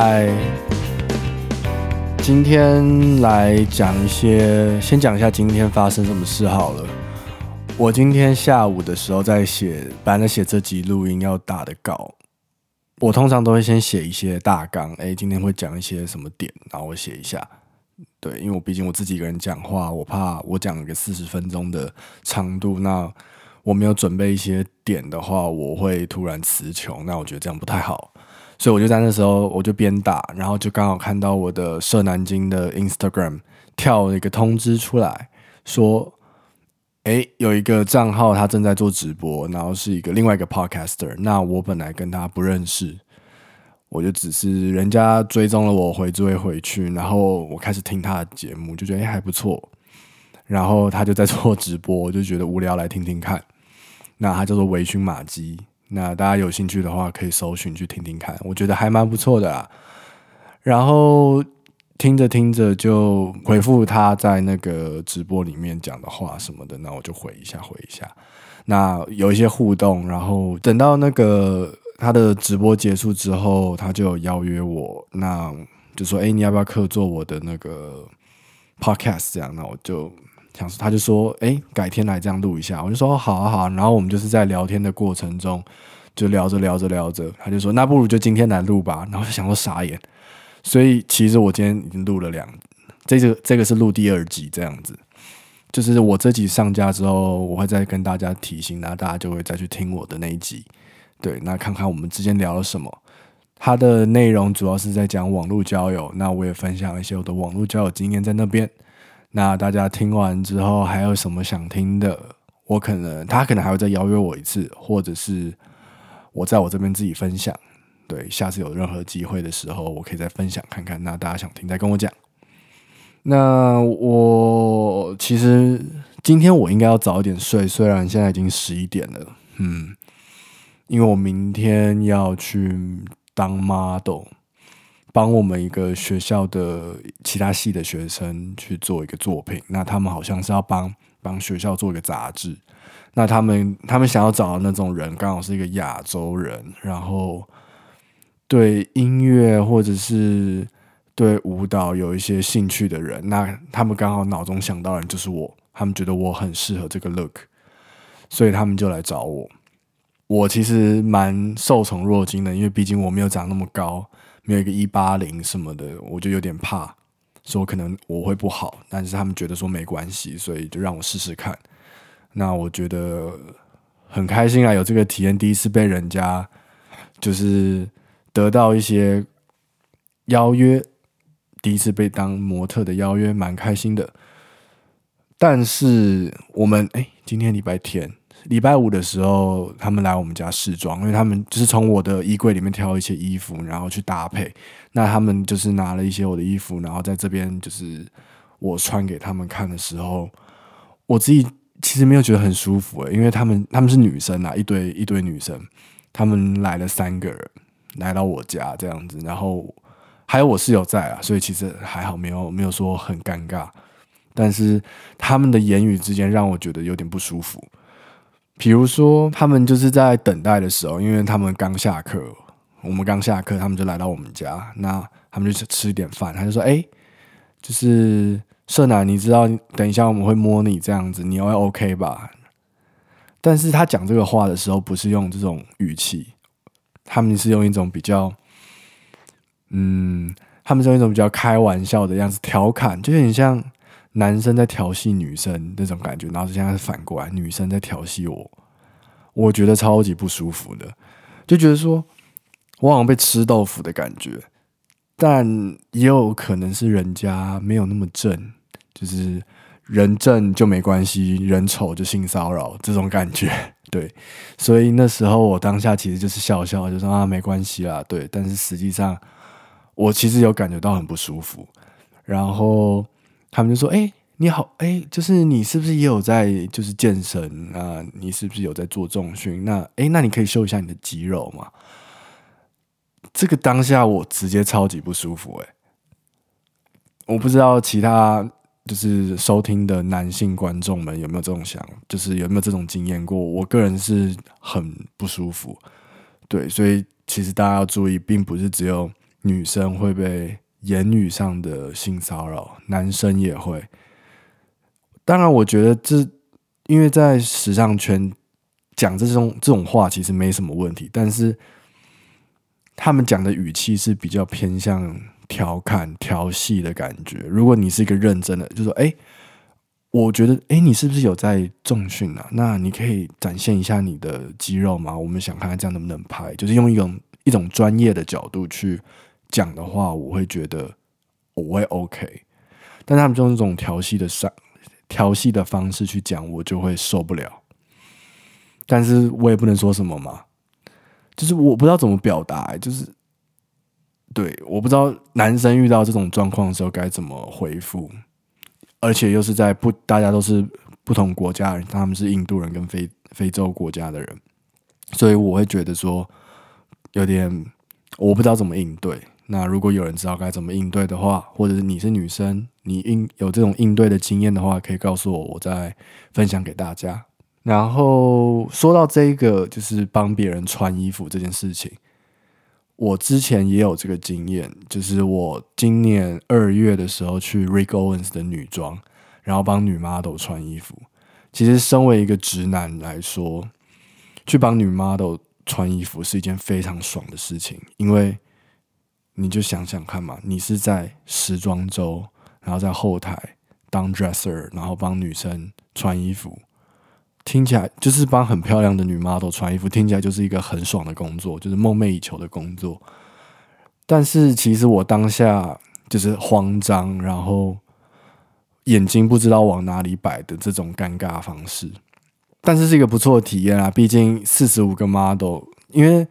嗨，今天来讲一些，先讲一下今天发生什么事好了。我今天下午的时候在写，本来写这集录音要打的稿，我通常都会先写一些大纲，哎，今天会讲一些什么点，然后我写一下。对，因为我毕竟我自己一个人讲话，我怕我讲一个四十分钟的长度，那我没有准备一些点的话，我会突然词穷，那我觉得这样不太好。所以我就在那时候，我就边打，然后就刚好看到我的社南京的 Instagram 跳了一个通知出来，说，哎，有一个账号他正在做直播，然后是一个另外一个 podcaster。那我本来跟他不认识，我就只是人家追踪了我回追回去，然后我开始听他的节目，就觉得哎还不错。然后他就在做直播，我就觉得无聊，来听听看。那他叫做微醺玛姬。那大家有兴趣的话，可以搜寻去听听看，我觉得还蛮不错的啦。然后听着听着就回复他在那个直播里面讲的话什么的，那我就回一下回一下。那有一些互动，然后等到那个他的直播结束之后，他就邀约我，那就说：“哎，你要不要客座我的那个 podcast？” 这样，那我就。想说，他就说：“哎，改天来这样录一下。”我就说：“好啊，好啊。”然后我们就是在聊天的过程中，就聊着聊着聊着，他就说：“那不如就今天来录吧。”然后就想说傻眼。所以其实我今天已经录了两，这个这个是录第二集这样子。就是我这集上架之后，我会再跟大家提醒，然后大家就会再去听我的那一集。对，那看看我们之间聊了什么。它的内容主要是在讲网络交友，那我也分享一些我的网络交友经验在那边。那大家听完之后还有什么想听的？我可能他可能还会再邀约我一次，或者是我在我这边自己分享。对，下次有任何机会的时候，我可以再分享看看。那大家想听再跟我讲。那我其实今天我应该要早一点睡，虽然现在已经十一点了，嗯，因为我明天要去当 model。帮我们一个学校的其他系的学生去做一个作品，那他们好像是要帮帮学校做一个杂志，那他们他们想要找的那种人刚好是一个亚洲人，然后对音乐或者是对舞蹈有一些兴趣的人，那他们刚好脑中想到的人就是我，他们觉得我很适合这个 look，所以他们就来找我。我其实蛮受宠若惊的，因为毕竟我没有长那么高。没有一个一八零什么的，我就有点怕，说可能我会不好，但是他们觉得说没关系，所以就让我试试看。那我觉得很开心啊，有这个体验，第一次被人家就是得到一些邀约，第一次被当模特的邀约，蛮开心的。但是我们哎，今天礼拜天。礼拜五的时候，他们来我们家试装，因为他们就是从我的衣柜里面挑一些衣服，然后去搭配。那他们就是拿了一些我的衣服，然后在这边就是我穿给他们看的时候，我自己其实没有觉得很舒服诶，因为他们他们是女生啊，一堆一堆女生，他们来了三个人来到我家这样子，然后还有我室友在啊，所以其实还好，没有没有说很尴尬，但是他们的言语之间让我觉得有点不舒服。比如说，他们就是在等待的时候，因为他们刚下课，我们刚下课，他们就来到我们家，那他们就吃一点饭。他就说：“哎，就是社男，你知道，等一下我们会摸你这样子，你会 OK 吧？”但是他讲这个话的时候，不是用这种语气，他们是用一种比较，嗯，他们是用一种比较开玩笑的样子调侃，就有点像。男生在调戏女生那种感觉，然后现在是反过来，女生在调戏我，我觉得超级不舒服的，就觉得说我好像被吃豆腐的感觉，但也有可能是人家没有那么正，就是人正就没关系，人丑就性骚扰这种感觉，对，所以那时候我当下其实就是笑笑，就说啊没关系啦，对，但是实际上我其实有感觉到很不舒服，然后。他们就说：“哎、你好，哎、就是你是不是也有在就是健身啊？你是不是有在做重训？那哎、那你可以秀一下你的肌肉吗？”这个当下我直接超级不舒服、欸，哎，我不知道其他就是收听的男性观众们有没有这种想，就是有没有这种经验过？我个人是很不舒服，对，所以其实大家要注意，并不是只有女生会被言语上的性骚扰，男生也会。当然，我觉得这因为在时尚圈讲这种这种话其实没什么问题，但是他们讲的语气是比较偏向调侃、调戏的感觉。如果你是一个认真的，就说：“哎，我觉得，哎，你是不是有在重训啊？那你可以展现一下你的肌肉吗？我们想看看这样能不能拍。”就是用一种一种专业的角度去讲的话，我会觉得我会 OK。但他们就用这种调戏的上。调戏的方式去讲，我就会受不了。但是我也不能说什么嘛，就是我不知道怎么表达、就是对，我不知道男生遇到这种状况的时候该怎么回复，而且又是在不大家都是不同国家人，他们是印度人跟非非洲国家的人，所以我会觉得说有点我不知道怎么应对。那如果有人知道该怎么应对的话，或者是你是女生，你应有这种应对的经验的话，可以告诉我，我再分享给大家。然后说到这个，就是帮别人穿衣服这件事情，我之前也有这个经验，就是我今年二月的时候去 Rick Owens 的女装，然后帮女 model 穿衣服。其实身为一个直男来说，去帮女 model 穿衣服是一件非常爽的事情，因为。你就想想看嘛，你是在时装周，然后在后台当 dresser，然后帮女生穿衣服，听起来就是帮很漂亮的女 model 穿衣服，听起来就是一个很爽的工作，就是梦寐以求的工作。但是其实我当下就是慌张，然后眼睛不知道往哪里摆的这种尴尬方式，但是是一个不错的体验啊，毕竟四十五个 model，因为。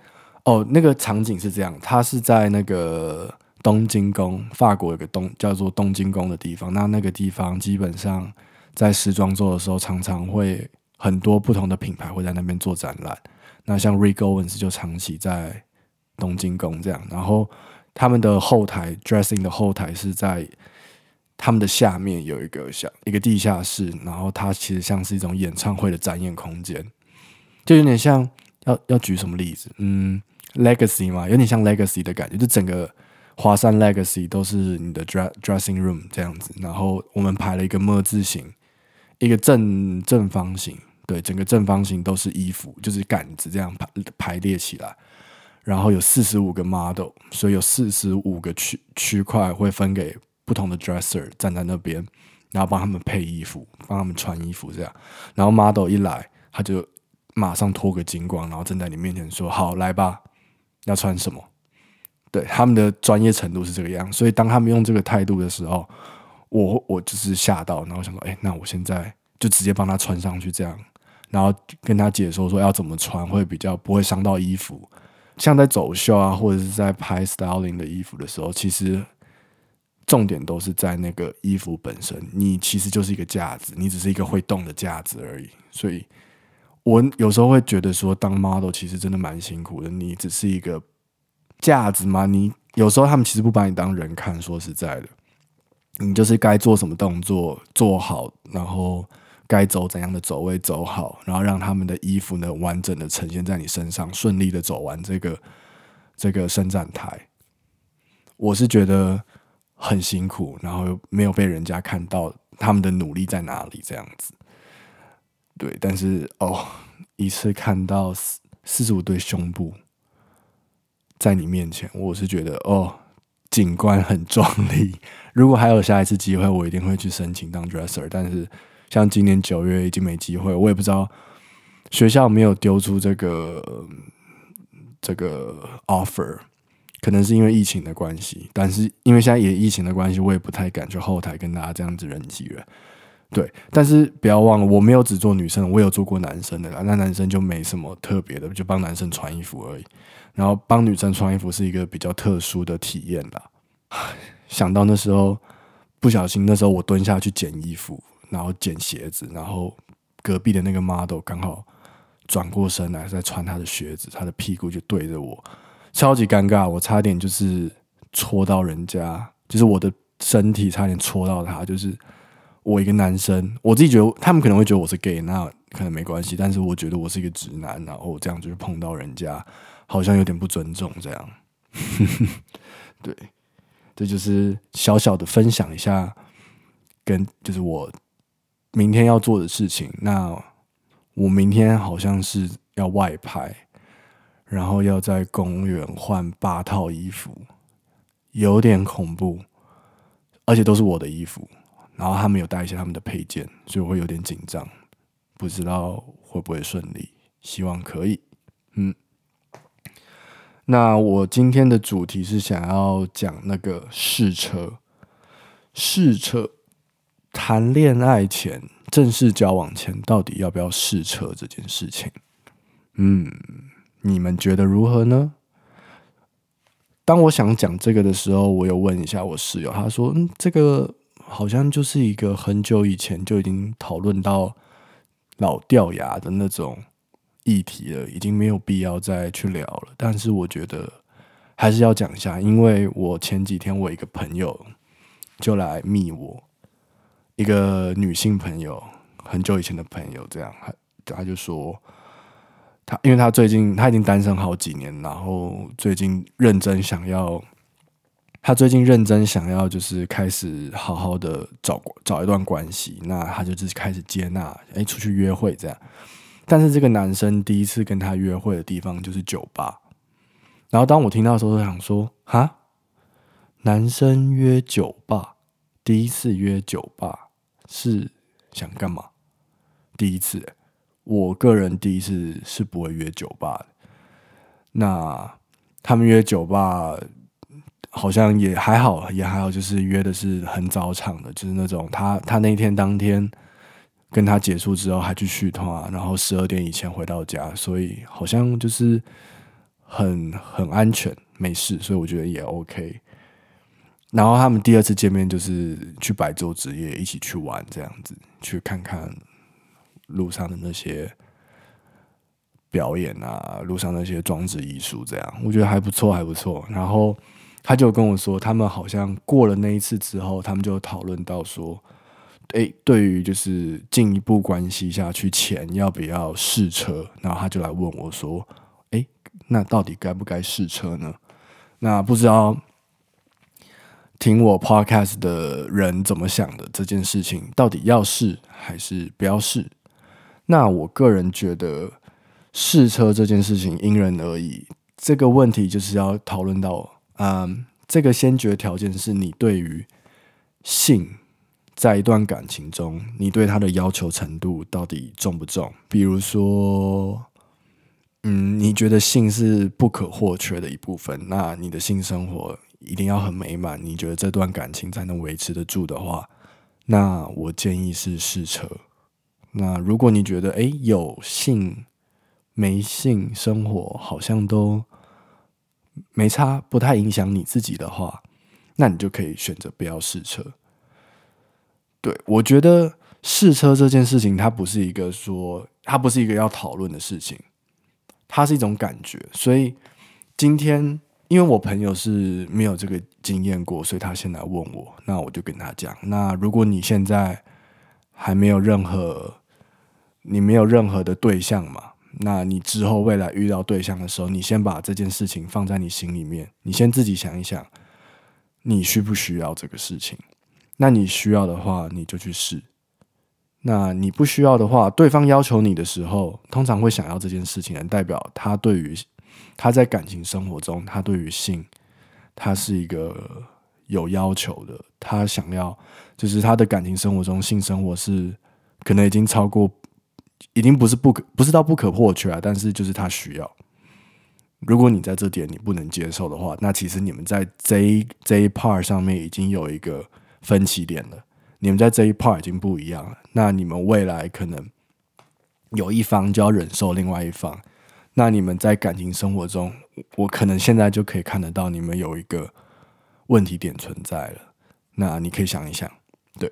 哦，那个场景是这样，它是在那个东京宫，法国有个东叫做东京宫的地方。那那个地方基本上在时装周的时候，常常会很多不同的品牌会在那边做展览。那像 Rick Owens 就长期在东京宫这样，然后他们的后台 dressing 的后台是在他们的下面有一个像一个地下室，然后它其实像是一种演唱会的展演空间，就有点像要要举什么例子，嗯。Legacy 嘛，有点像 Legacy 的感觉，就整个华山 Legacy 都是你的 dressing room 这样子。然后我们排了一个 ㄇ 字形，一个正正方形，对，整个正方形都是衣服，就是杆子这样排排列起来。然后有四十五个 model，所以有四十五个区区块会分给不同的 dresser 站在那边，然后帮他们配衣服，帮他们穿衣服这样。然后 model 一来，他就马上脱个精光，然后站在你面前说：“好，来吧。”要穿什么？对，他们的专业程度是这个样，所以当他们用这个态度的时候，我我就是吓到，然后想说，哎，那我现在就直接帮他穿上去，这样，然后跟他解说说要怎么穿会比较不会伤到衣服。像在走秀啊，或者是在拍 styling 的衣服的时候，其实重点都是在那个衣服本身，你其实就是一个架子，你只是一个会动的架子而已，所以。我有时候会觉得说，当 model 其实真的蛮辛苦的。你只是一个架子吗？你有时候他们其实不把你当人看。说实在的，你就是该做什么动作做好，然后该走怎样的走位走好，然后让他们的衣服呢完整的呈现在你身上，顺利的走完这个这个伸展台。我是觉得很辛苦，然后又没有被人家看到他们的努力在哪里，这样子。对，但是哦，一次看到四四十五对胸部在你面前，我是觉得哦，景观很壮丽。如果还有下一次机会，我一定会去申请当 dresser。但是像今年九月已经没机会，我也不知道学校没有丢出这个这个 offer，可能是因为疫情的关系。但是因为现在也疫情的关系，我也不太敢去后台跟大家这样子人挤人。对，但是不要忘了，我没有只做女生，我有做过男生的啦。那男生就没什么特别的，就帮男生穿衣服而已。然后帮女生穿衣服是一个比较特殊的体验啦。想到那时候不小心，那时候我蹲下去捡衣服，然后捡鞋子，然后隔壁的那个 model 刚好转过身来在穿他的鞋子，他的屁股就对着我，超级尴尬，我差点就是戳到人家，就是我的身体差点戳到他，就是。我一个男生，我自己觉得他们可能会觉得我是 gay，那可能没关系。但是我觉得我是一个直男，然后这样就是碰到人家，好像有点不尊重这样。对，这就是小小的分享一下，跟就是我明天要做的事情。那我明天好像是要外拍，然后要在公园换八套衣服，有点恐怖，而且都是我的衣服。然后他们有带一些他们的配件，所以我会有点紧张，不知道会不会顺利，希望可以。嗯，那我今天的主题是想要讲那个试车，试车，谈恋爱前、正式交往前，到底要不要试车这件事情？嗯，你们觉得如何呢？当我想讲这个的时候，我有问一下我室友，他说：“嗯，这个。”好像就是一个很久以前就已经讨论到老掉牙的那种议题了，已经没有必要再去聊了。但是我觉得还是要讲一下，因为我前几天我一个朋友就来密我，一个女性朋友，很久以前的朋友，这样他他就说他，因为他最近他已经单身好几年，然后最近认真想要。他最近认真想要，就是开始好好的找找一段关系，那他就就是开始接纳，哎，出去约会这样。但是这个男生第一次跟他约会的地方就是酒吧。然后当我听到的时候，就想说，哈，男生约酒吧，第一次约酒吧是想干嘛？第一次，我个人第一次是不会约酒吧的。那他们约酒吧。好像也还好，也还好，就是约的是很早场的，就是那种他他那一天当天跟他结束之后还去续摊，然后十二点以前回到家，所以好像就是很很安全，没事，所以我觉得也 OK。然后他们第二次见面就是去白昼之夜一起去玩，这样子去看看路上的那些表演啊，路上那些装置艺术，这样我觉得还不错，还不错。然后。他就跟我说，他们好像过了那一次之后，他们就讨论到说，诶，对于就是进一步关系下去前要不要试车，然后他就来问我说，诶，那到底该不该试车呢？那不知道听我 podcast 的人怎么想的这件事情，到底要试还是不要试？那我个人觉得试车这件事情因人而异，这个问题就是要讨论到。嗯，这个先决条件是你对于性在一段感情中，你对他的要求程度到底重不重？比如说，嗯，你觉得性是不可或缺的一部分，那你的性生活一定要很美满，你觉得这段感情才能维持得住的话，那我建议是试车。那如果你觉得，诶，有性没性生活好像都。没差，不太影响你自己的话，那你就可以选择不要试车。对，我觉得试车这件事情，它不是一个说，它不是一个要讨论的事情，它是一种感觉。所以今天，因为我朋友是没有这个经验过，所以他先来问我，那我就跟他讲。那如果你现在还没有任何，你没有任何的对象嘛？那你之后未来遇到对象的时候，你先把这件事情放在你心里面，你先自己想一想，你需不需要这个事情？那你需要的话，你就去试；那你不需要的话，对方要求你的时候，通常会想要这件事情，代表他对于他在感情生活中，他对于性，他是一个有要求的，他想要就是他的感情生活中性生活是可能已经超过。已经不是不可，不是到不可或缺啊，但是就是他需要。如果你在这点你不能接受的话，那其实你们在这一这一 part 上面已经有一个分歧点了。你们在这一 part 已经不一样了，那你们未来可能有一方就要忍受另外一方。那你们在感情生活中，我可能现在就可以看得到你们有一个问题点存在了。那你可以想一想，对。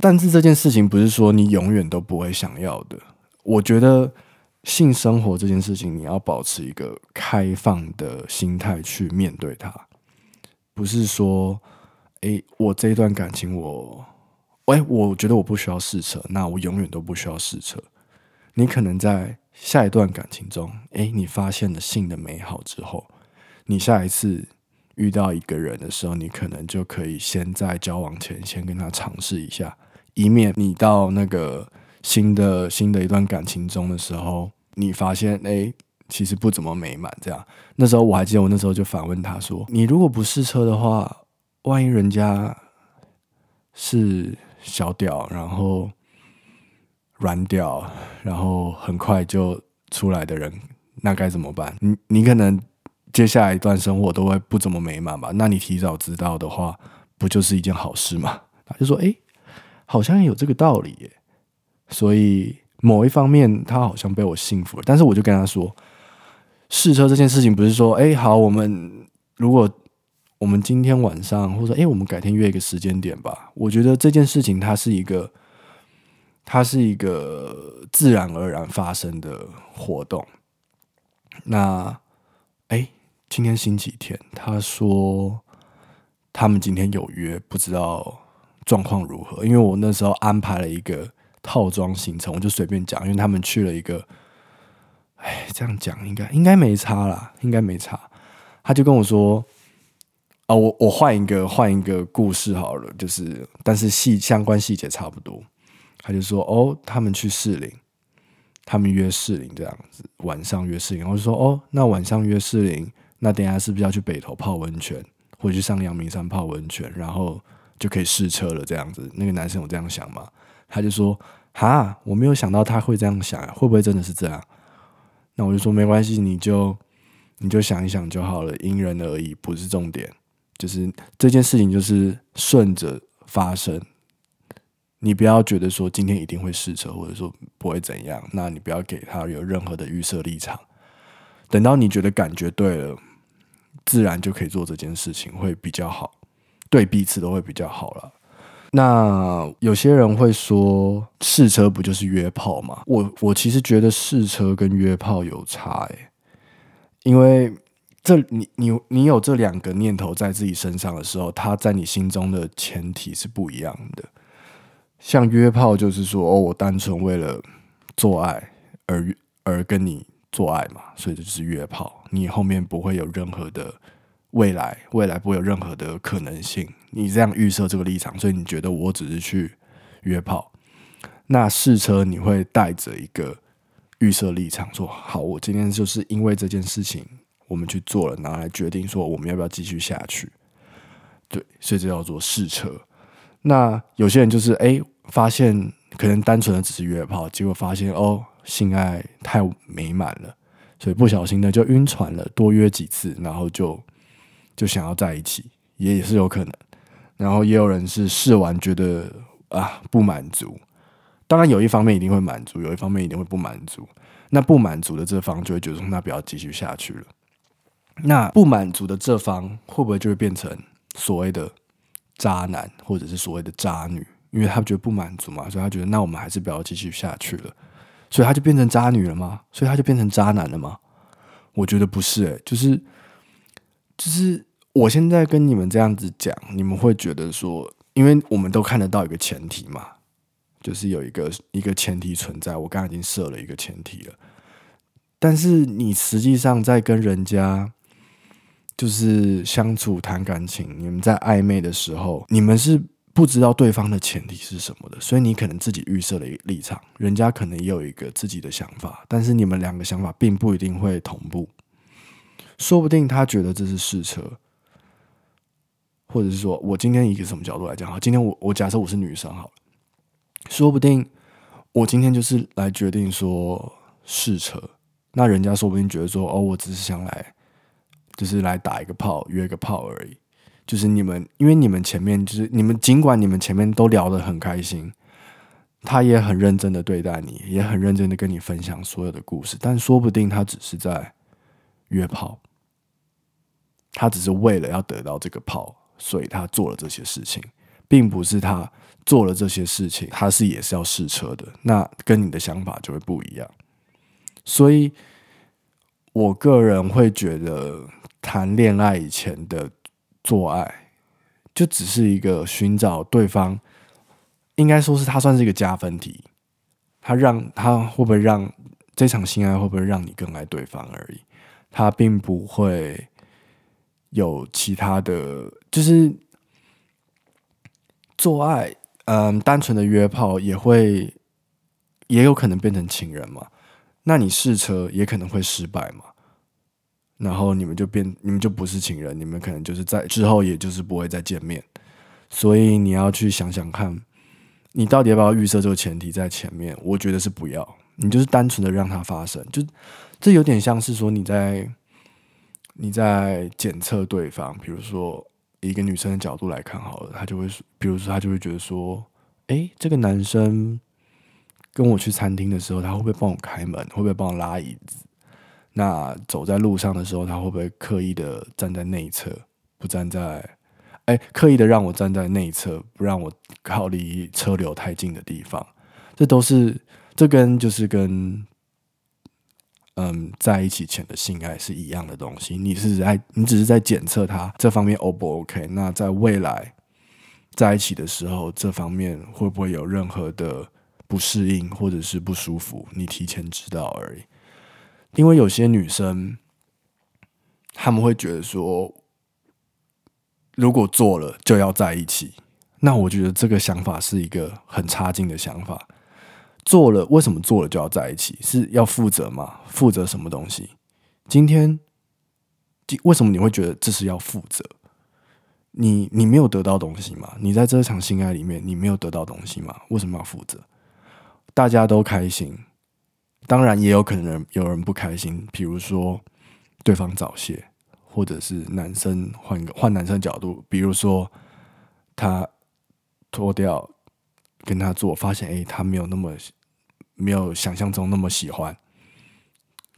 但是这件事情不是说你永远都不会想要的。我觉得性生活这件事情，你要保持一个开放的心态去面对它，不是说，诶，我这一段感情我，诶，我觉得我不需要试车，那我永远都不需要试车。你可能在下一段感情中，诶，你发现了性的美好之后，你下一次遇到一个人的时候，你可能就可以先在交往前先跟他尝试一下，以免你到那个新的新的一段感情中的时候，你发现哎，其实不怎么美满。这样，那时候我还记得，我那时候就反问他说：“你如果不试车的话，万一人家是小屌，然后软屌，然后很快就出来的人，那该怎么办？你你可能。”接下来一段生活都会不怎么美满吧？那你提早知道的话，不就是一件好事吗？他就说：“哎，好像有这个道理耶。”所以某一方面，他好像被我幸福了。但是我就跟他说，试车这件事情不是说：“哎，好，我们如果我们今天晚上，或者说哎，我们改天约一个时间点吧。”我觉得这件事情它是一个，它是一个自然而然发生的活动。那，哎。今天星期天，他说他们今天有约，不知道状况如何。因为我那时候安排了一个套装行程，我就随便讲，因为他们去了一个，哎，这样讲应该应该没差啦，应该没差。他就跟我说，啊、哦，我我换一个换一个故事好了，就是但是细相关细节差不多。他就说，哦，他们去士林，他们约士林这样子，晚上约士林。我就说，哦，那晚上约士林。那等下是不是要去北投泡温泉，或者去上阳明山泡温泉，然后就可以试车了？这样子，那个男生有这样想吗？他就说：“哈，我没有想到他会这样想，会不会真的是这样？”那我就说：“没关系，你就你就想一想就好了，因人而异，不是重点。就是这件事情就是顺着发生，你不要觉得说今天一定会试车，或者说不会怎样，那你不要给他有任何的预设立场。等到你觉得感觉对了。”自然就可以做这件事情，会比较好，对彼此都会比较好了。那有些人会说，试车不就是约炮吗？我我其实觉得试车跟约炮有差诶，因为这你你你有这两个念头在自己身上的时候，它在你心中的前提是不一样的。像约炮就是说，哦，我单纯为了做爱而而跟你。做爱嘛，所以这就是约炮。你后面不会有任何的未来，未来不会有任何的可能性。你这样预设这个立场，所以你觉得我只是去约炮。那试车你会带着一个预设立场，说好，我今天就是因为这件事情，我们去做了，拿来决定说我们要不要继续下去。对，所以这叫做试车。那有些人就是哎，发现可能单纯的只是约炮，结果发现哦。性爱太美满了，所以不小心的就晕船了。多约几次，然后就就想要在一起，也也是有可能。然后也有人是试完觉得啊不满足，当然有一方面一定会满足，有一方面一定会不满足。那不满足的这方就会觉得说，那不要继续下去了。那不满足的这方会不会就会变成所谓的渣男，或者是所谓的渣女？因为他觉得不满足嘛，所以他觉得那我们还是不要继续下去了。所以他就变成渣女了吗？所以他就变成渣男了吗？我觉得不是诶、就是就是我现在跟你们这样子讲，你们会觉得说，因为我们都看得到一个前提嘛，就是有一个一个前提存在。我刚刚已经设了一个前提了，但是你实际上在跟人家就是相处谈感情，你们在暧昧的时候，你们是。不知道对方的前提是什么的，所以你可能自己预设了一立场，人家可能也有一个自己的想法，但是你们两个想法并不一定会同步。说不定他觉得这是试车，或者是说我今天以一个什么角度来讲？好，今天我我假设我是女生，好，说不定我今天就是来决定说试车，那人家说不定觉得说哦，我只是想来，就是来打一个炮，约个炮而已。就是你们，因为你们前面就是你们，尽管你们前面都聊得很开心，他也很认真的对待你，也很认真的跟你分享所有的故事，但说不定他只是在约炮，他只是为了要得到这个炮，所以他做了这些事情，并不是他做了这些事情，他是也是要试车的，那跟你的想法就会不一样。所以，我个人会觉得谈恋爱以前的。做爱就只是一个寻找对方，应该说是他算是一个加分题，他让他会不会让这场性爱会不会让你更爱对方而已，他并不会有其他的，就是做爱，嗯，单纯的约炮也会，也有可能变成情人嘛。那你试车也可能会失败嘛。然后你们就变，你们就不是情人，你们可能就是在之后，也就是不会再见面。所以你要去想想看，你到底要不要预设这个前提在前面？我觉得是不要，你就是单纯的让它发生，就这有点像是说你在你在检测对方，比如说一个女生的角度来看好了，她就会，比如说她就会觉得说，诶，这个男生跟我去餐厅的时候，他会不会帮我开门？会不会帮我拉椅子？那走在路上的时候，他会不会刻意的站在内侧，不站在，哎，刻意的让我站在内侧，不让我靠离车流太近的地方？这都是，这跟就是跟，嗯，在一起前的性爱是一样的东西。你是在，你只是在检测他这方面 O 不 OK？那在未来在一起的时候，这方面会不会有任何的不适应或者是不舒服？你提前知道而已。因为有些女生，她们会觉得说，如果做了就要在一起，那我觉得这个想法是一个很差劲的想法。做了，为什么做了就要在一起？是要负责吗？负责什么东西？今天，为什么你会觉得这是要负责？你你没有得到东西吗？你在这场性爱里面，你没有得到东西吗？为什么要负责？大家都开心。当然也有可能有人不开心，比如说对方早泄，或者是男生换个换男生角度，比如说他脱掉跟他做，发现诶，他没有那么没有想象中那么喜欢，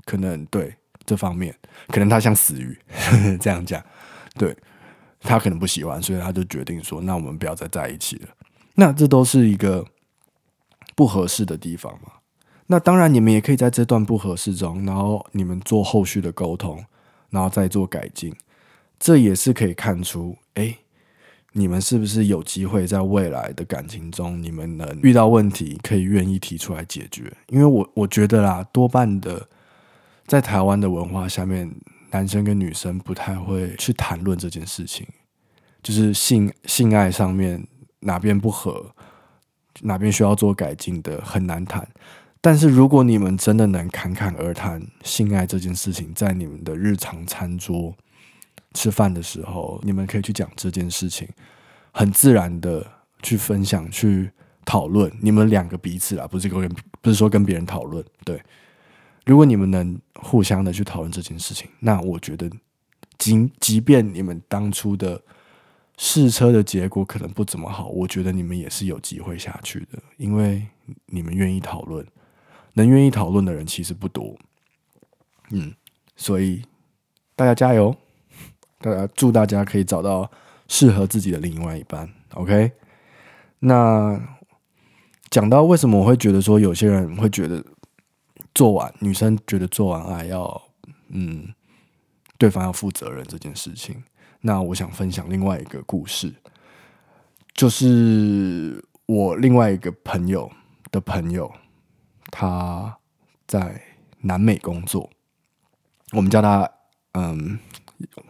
可能对这方面，可能他像死鱼 这样讲，对他可能不喜欢，所以他就决定说，那我们不要再在一起了。那这都是一个不合适的地方嘛。那当然，你们也可以在这段不合适中，然后你们做后续的沟通，然后再做改进，这也是可以看出，哎，你们是不是有机会在未来的感情中，你们能遇到问题，可以愿意提出来解决？因为我我觉得啦，多半的在台湾的文化下面，男生跟女生不太会去谈论这件事情，就是性性爱上面哪边不合，哪边需要做改进的，很难谈。但是，如果你们真的能侃侃而谈性爱这件事情，在你们的日常餐桌吃饭的时候，你们可以去讲这件事情，很自然的去分享、去讨论。你们两个彼此啊，不是跟不是说跟别人讨论。对，如果你们能互相的去讨论这件事情，那我觉得，即即便你们当初的试车的结果可能不怎么好，我觉得你们也是有机会下去的，因为你们愿意讨论。能愿意讨论的人其实不多，嗯，所以大家加油，大家祝大家可以找到适合自己的另外一半。OK，那讲到为什么我会觉得说有些人会觉得做完女生觉得做完爱要嗯对方要负责任这件事情，那我想分享另外一个故事，就是我另外一个朋友的朋友。他在南美工作，我们叫他嗯，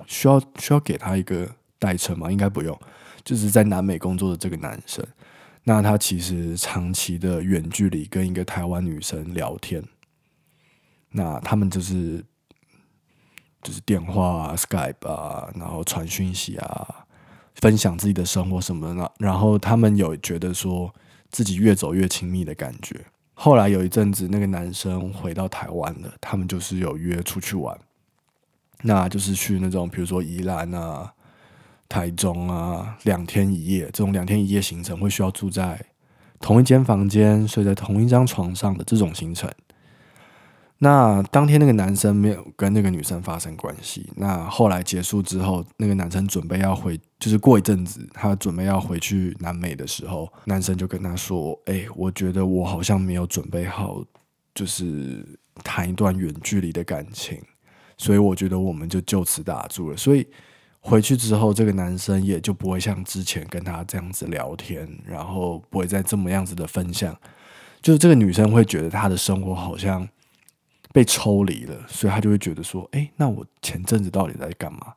需要需要给他一个代称吗？应该不用，就是在南美工作的这个男生，那他其实长期的远距离跟一个台湾女生聊天，那他们就是就是电话啊、Skype 啊，然后传讯息啊，分享自己的生活什么的，然后他们有觉得说自己越走越亲密的感觉。后来有一阵子，那个男生回到台湾了，他们就是有约出去玩，那就是去那种比如说宜兰啊、台中啊，两天一夜这种两天一夜行程，会需要住在同一间房间、睡在同一张床上的这种行程。那当天那个男生没有跟那个女生发生关系。那后来结束之后，那个男生准备要回，就是过一阵子他准备要回去南美的时候，男生就跟他说：“哎，我觉得我好像没有准备好，就是谈一段远距离的感情，所以我觉得我们就就此打住了。所以回去之后，这个男生也就不会像之前跟他这样子聊天，然后不会再这么样子的分享。就是这个女生会觉得她的生活好像。”被抽离了，所以她就会觉得说：“哎，那我前阵子到底在干嘛？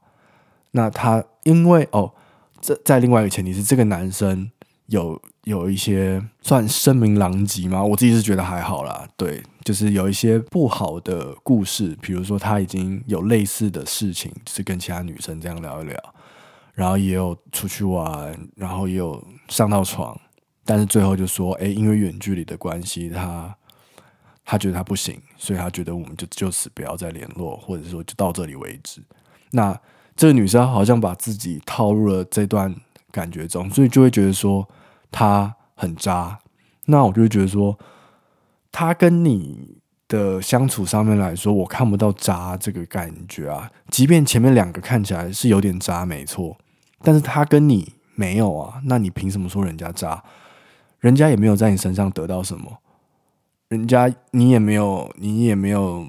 那她因为哦，这在另外一个前提是这个男生有有一些算声名狼藉吗？我自己是觉得还好啦，对，就是有一些不好的故事，比如说他已经有类似的事情，是跟其他女生这样聊一聊，然后也有出去玩，然后也有上到床，但是最后就说，哎，因为远距离的关系，他他觉得他不行，所以他觉得我们就就此不要再联络，或者说就到这里为止。那这个女生好像把自己套入了这段感觉中，所以就会觉得说他很渣。那我就会觉得说，他跟你的相处上面来说，我看不到渣这个感觉啊。即便前面两个看起来是有点渣，没错，但是他跟你没有啊。那你凭什么说人家渣？人家也没有在你身上得到什么，人家你也没有，你也没有，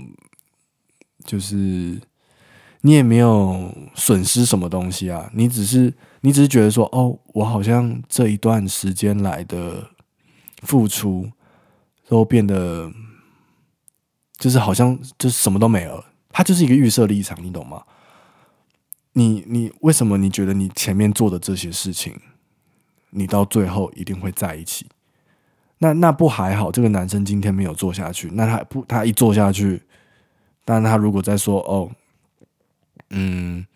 就是。你也没有损失什么东西啊，你只是你只是觉得说，哦，我好像这一段时间来的付出都变得就是好像就是什么都没了，它就是一个预设立场，你懂吗？你你为什么你觉得你前面做的这些事情，你到最后一定会在一起？那那不还好？这个男生今天没有做下去，那他不他一做下去，但他如果再说哦。嗯，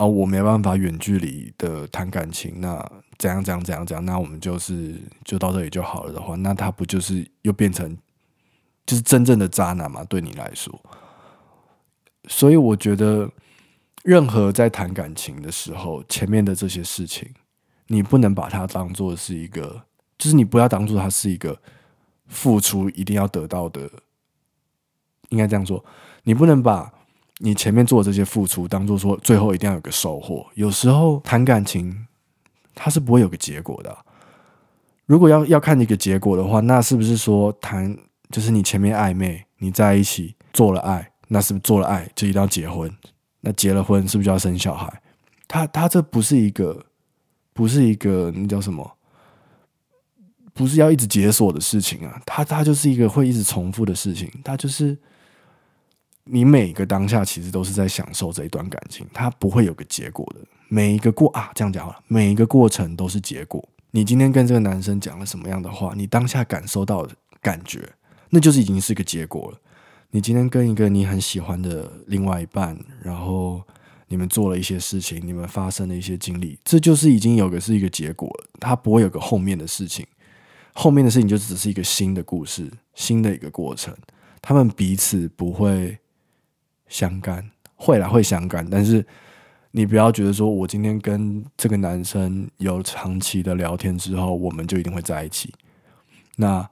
哦，我没办法远距离的谈感情，那怎样怎样怎样怎样，那我们就是就到这里就好了的话，那他不就是又变成就是真正的渣男吗？对你来说，所以我觉得，任何在谈感情的时候，前面的这些事情，你不能把它当做是一个，就是你不要当做它是一个付出一定要得到的，应该这样说，你不能把。你前面做的这些付出，当做说最后一定要有个收获。有时候谈感情，它是不会有个结果的。如果要要看一个结果的话，那是不是说谈就是你前面暧昧，你在一起做了爱，那是不是做了爱就一定要结婚？那结了婚是不是就要生小孩？他他这不是一个，不是一个那叫什么？不是要一直解锁的事情啊。他他就是一个会一直重复的事情。他就是。你每个当下其实都是在享受这一段感情，它不会有个结果的。每一个过啊，这样讲好了，每一个过程都是结果。你今天跟这个男生讲了什么样的话，你当下感受到的感觉，那就是已经是一个结果了。你今天跟一个你很喜欢的另外一半，然后你们做了一些事情，你们发生了一些经历，这就是已经有个是一个结果了。它不会有个后面的事情，后面的事情就只是一个新的故事，新的一个过程。他们彼此不会。相干会啦，会相干，但是你不要觉得说，我今天跟这个男生有长期的聊天之后，我们就一定会在一起。那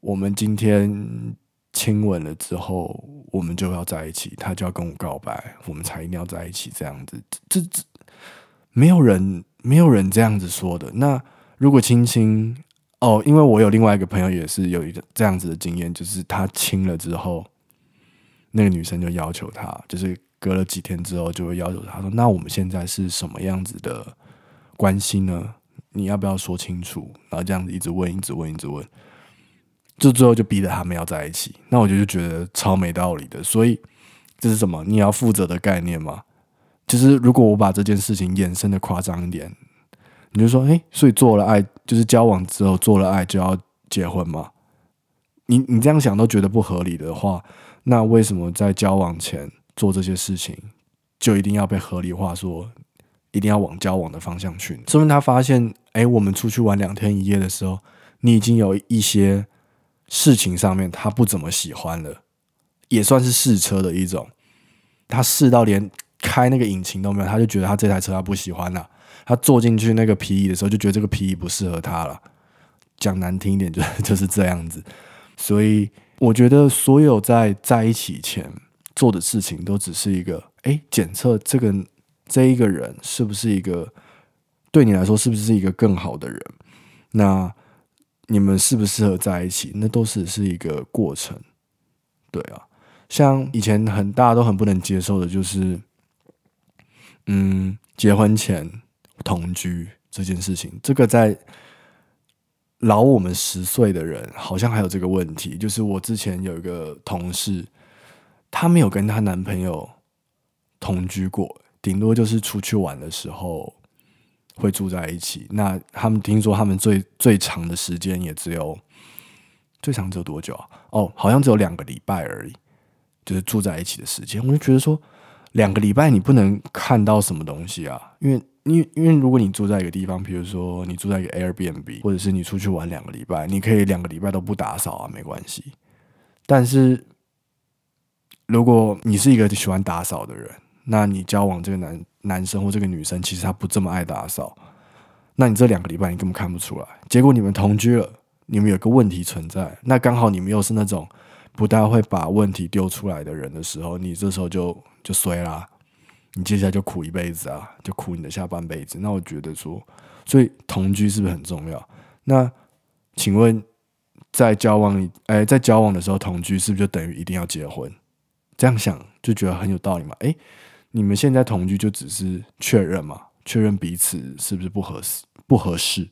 我们今天亲吻了之后，我们就要在一起，他就要跟我告白，我们才一定要在一起。这样子，这这没有人没有人这样子说的。那如果亲亲哦，因为我有另外一个朋友也是有一个这样子的经验，就是他亲了之后。那个女生就要求他，就是隔了几天之后就会要求他说：“那我们现在是什么样子的关系呢？你要不要说清楚？”然后这样子一直问，一直问，一直问，就最后就逼着他们要在一起。那我就觉得超没道理的。所以这是什么？你要负责的概念吗？就是如果我把这件事情延伸的夸张一点，你就说：“诶，所以做了爱，就是交往之后做了爱就要结婚吗？”你你这样想都觉得不合理的话。那为什么在交往前做这些事情，就一定要被合理化？说一定要往交往的方向去？说明他发现，哎，我们出去玩两天一夜的时候，你已经有一些事情上面他不怎么喜欢了，也算是试车的一种。他试到连开那个引擎都没有，他就觉得他这台车他不喜欢了。他坐进去那个皮椅的时候，就觉得这个皮椅不适合他了。讲难听一点，就就是这样子。所以。我觉得所有在在一起前做的事情，都只是一个哎，检测这个这一个人是不是一个对你来说是不是一个更好的人？那你们适不适合在一起？那都是是一个过程。对啊，像以前很大家都很不能接受的就是，嗯，结婚前同居这件事情，这个在。老我们十岁的人好像还有这个问题，就是我之前有一个同事，她没有跟她男朋友同居过，顶多就是出去玩的时候会住在一起。那他们听说他们最最长的时间也只有最长只有多久啊？哦，好像只有两个礼拜而已，就是住在一起的时间。我就觉得说，两个礼拜你不能看到什么东西啊？因为，因为，因为如果你住在一个地方，比如说你住在一个 Airbnb，或者是你出去玩两个礼拜，你可以两个礼拜都不打扫啊，没关系。但是，如果你是一个喜欢打扫的人，那你交往这个男男生或这个女生，其实他不这么爱打扫，那你这两个礼拜你根本看不出来。结果你们同居了，你们有个问题存在，那刚好你们又是那种不大会把问题丢出来的人的时候，你这时候就就衰啦，你接下来就苦一辈子啊，就苦你的下半辈子。那我觉得说，所以同居是不是很重要？那请问？在交往，哎、在交往的时候同居，是不是就等于一定要结婚？这样想就觉得很有道理嘛。哎、你们现在同居就只是确认嘛，确认彼此是不是不合适？不合适？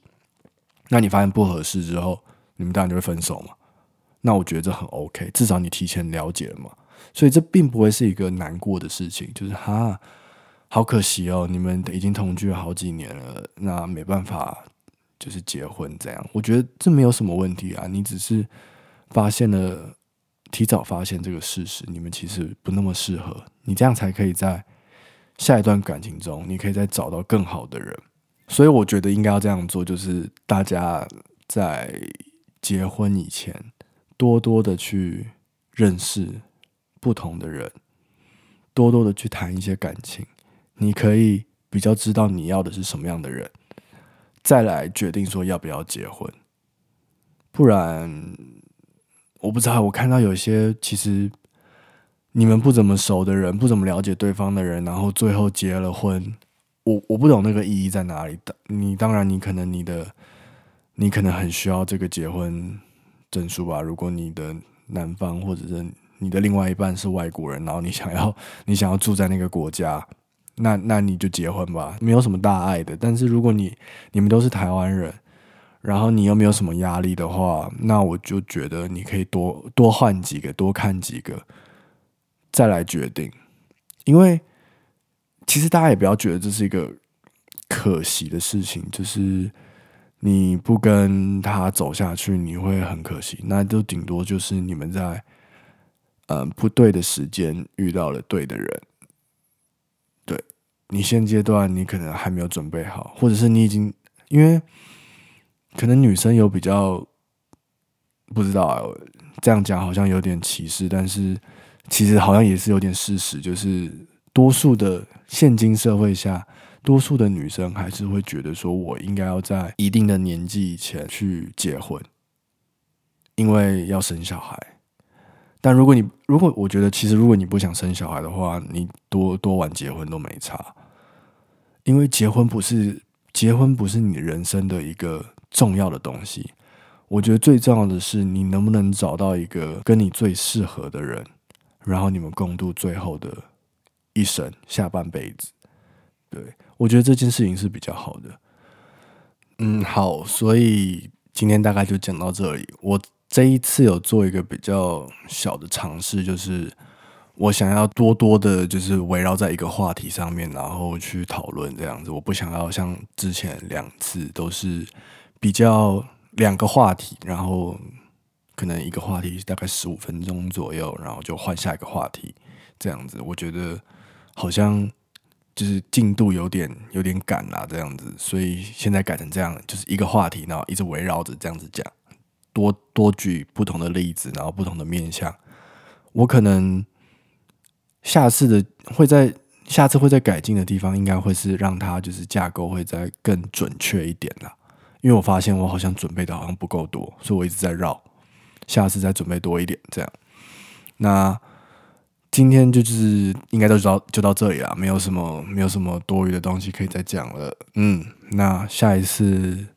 那你发现不合适之后，你们当然就会分手嘛。那我觉得这很 OK，至少你提前了解了嘛。所以这并不会是一个难过的事情，就是哈，好可惜哦，你们已经同居了好几年了，那没办法。就是结婚这样，我觉得这没有什么问题啊。你只是发现了，提早发现这个事实，你们其实不那么适合。你这样才可以在下一段感情中，你可以再找到更好的人。所以我觉得应该要这样做，就是大家在结婚以前，多多的去认识不同的人，多多的去谈一些感情，你可以比较知道你要的是什么样的人。再来决定说要不要结婚，不然我不知道。我看到有些其实你们不怎么熟的人，不怎么了解对方的人，然后最后结了婚，我我不懂那个意义在哪里。你当然，你可能你的你可能很需要这个结婚证书吧。如果你的男方或者是你的另外一半是外国人，然后你想要你想要住在那个国家。那那你就结婚吧，没有什么大碍的。但是如果你你们都是台湾人，然后你又没有什么压力的话，那我就觉得你可以多多换几个，多看几个，再来决定。因为其实大家也不要觉得这是一个可惜的事情，就是你不跟他走下去，你会很可惜。那就顶多就是你们在嗯、呃、不对的时间遇到了对的人。对你现阶段你可能还没有准备好，或者是你已经，因为可能女生有比较不知道啊，这样讲好像有点歧视，但是其实好像也是有点事实，就是多数的现今社会下，多数的女生还是会觉得说，我应该要在一定的年纪以前去结婚，因为要生小孩。但如果你如果我觉得，其实如果你不想生小孩的话，你多多晚结婚都没差，因为结婚不是结婚不是你人生的一个重要的东西。我觉得最重要的是你能不能找到一个跟你最适合的人，然后你们共度最后的一生，下半辈子。对，我觉得这件事情是比较好的。嗯，好，所以今天大概就讲到这里。我。这一次有做一个比较小的尝试，就是我想要多多的，就是围绕在一个话题上面，然后去讨论这样子。我不想要像之前两次都是比较两个话题，然后可能一个话题大概十五分钟左右，然后就换下一个话题这样子。我觉得好像就是进度有点有点赶啦，这样子，所以现在改成这样，就是一个话题，然后一直围绕着这样子讲。多多举不同的例子，然后不同的面向。我可能下次的会在下次会在改进的地方，应该会是让它就是架构会再更准确一点啦。因为我发现我好像准备的好像不够多，所以我一直在绕。下次再准备多一点，这样。那今天就是应该都知道就到这里了，没有什么没有什么多余的东西可以再讲了。嗯，那下一次。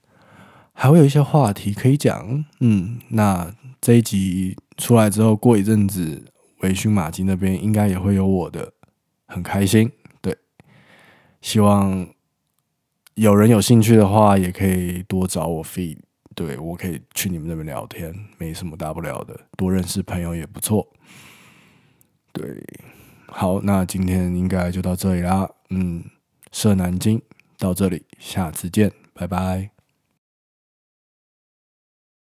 还会有一些话题可以讲，嗯，那这一集出来之后，过一阵子，微醺马吉那边应该也会有我的，很开心，对，希望有人有兴趣的话，也可以多找我 feed，对，我可以去你们那边聊天，没什么大不了的，多认识朋友也不错，对，好，那今天应该就到这里啦。嗯，射南京到这里，下次见，拜拜。